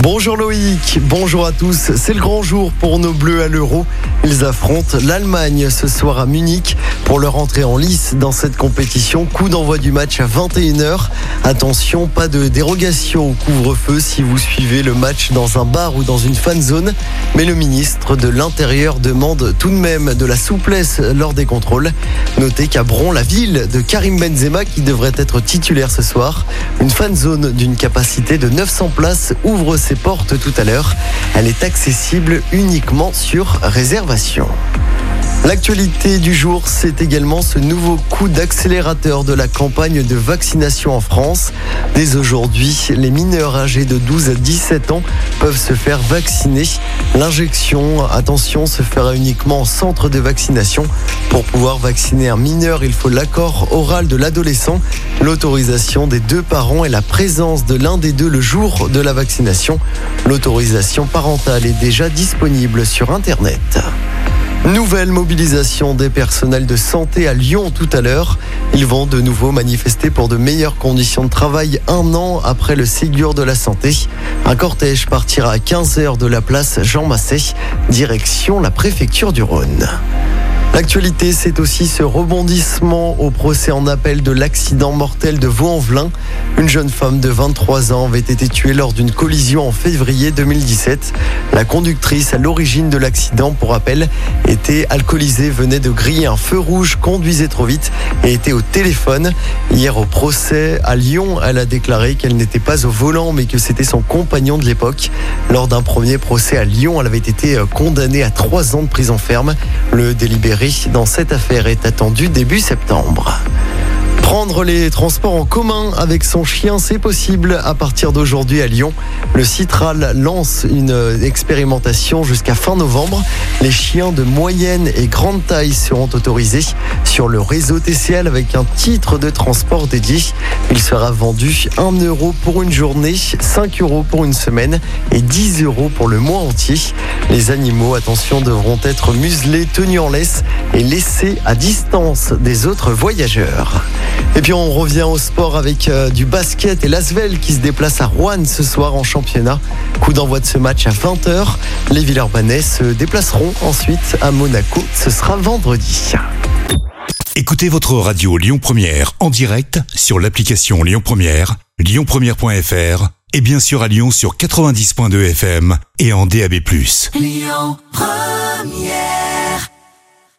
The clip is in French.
Bonjour Loïc, bonjour à tous. C'est le grand jour pour nos Bleus à l'Euro. Ils affrontent l'Allemagne ce soir à Munich pour leur entrée en lice dans cette compétition. Coup d'envoi du match à 21h. Attention, pas de dérogation au couvre-feu si vous suivez le match dans un bar ou dans une fan zone. Mais le ministre de l'Intérieur demande tout de même de la souplesse lors des contrôles. Notez qu'à Bron, la ville de Karim Benzema, qui devrait être titulaire ce soir, une fan zone d'une capacité de 900 places ouvre ses portes tout à l'heure. Elle est accessible uniquement sur réservation. L'actualité du jour, c'est également ce nouveau coup d'accélérateur de la campagne de vaccination en France. Dès aujourd'hui, les mineurs âgés de 12 à 17 ans peuvent se faire vacciner. L'injection, attention, se fera uniquement en centre de vaccination. Pour pouvoir vacciner un mineur, il faut l'accord oral de l'adolescent, l'autorisation des deux parents et la présence de l'un des deux le jour de la vaccination. L'autorisation parentale est déjà disponible sur Internet. Nouvelle mobilisation des personnels de santé à Lyon tout à l'heure. Ils vont de nouveau manifester pour de meilleures conditions de travail un an après le Ségur de la santé. Un cortège partira à 15h de la place Jean Massé, direction la préfecture du Rhône. L'actualité, c'est aussi ce rebondissement au procès en appel de l'accident mortel de Vaux-en-Velin. Une jeune femme de 23 ans avait été tuée lors d'une collision en février 2017. La conductrice à l'origine de l'accident, pour rappel, était alcoolisée, venait de griller un feu rouge, conduisait trop vite et était au téléphone. Hier au procès à Lyon, elle a déclaré qu'elle n'était pas au volant mais que c'était son compagnon de l'époque. Lors d'un premier procès à Lyon, elle avait été euh, condamnée à trois ans de prison ferme. Le délibéré dans cette affaire est attendu début septembre. Prendre les transports en commun avec son chien, c'est possible à partir d'aujourd'hui à Lyon. Le Citral lance une expérimentation jusqu'à fin novembre. Les chiens de moyenne et grande taille seront autorisés sur le réseau TCL avec un titre de transport dédié. Il sera vendu 1 euro pour une journée, 5 euros pour une semaine et 10 euros pour le mois entier. Les animaux, attention, devront être muselés, tenus en laisse et laissés à distance des autres voyageurs. Et puis on revient au sport avec euh, du basket et l'Asvel qui se déplace à Rouen ce soir en championnat. Coup d'envoi de ce match à 20h. Les Villeurbanais se déplaceront ensuite à Monaco. Ce sera vendredi. Écoutez votre radio Lyon Première en direct sur l'application Lyon Première, lyonpremière.fr et bien sûr à Lyon sur 90.2 FM et en DAB+. Lyon Première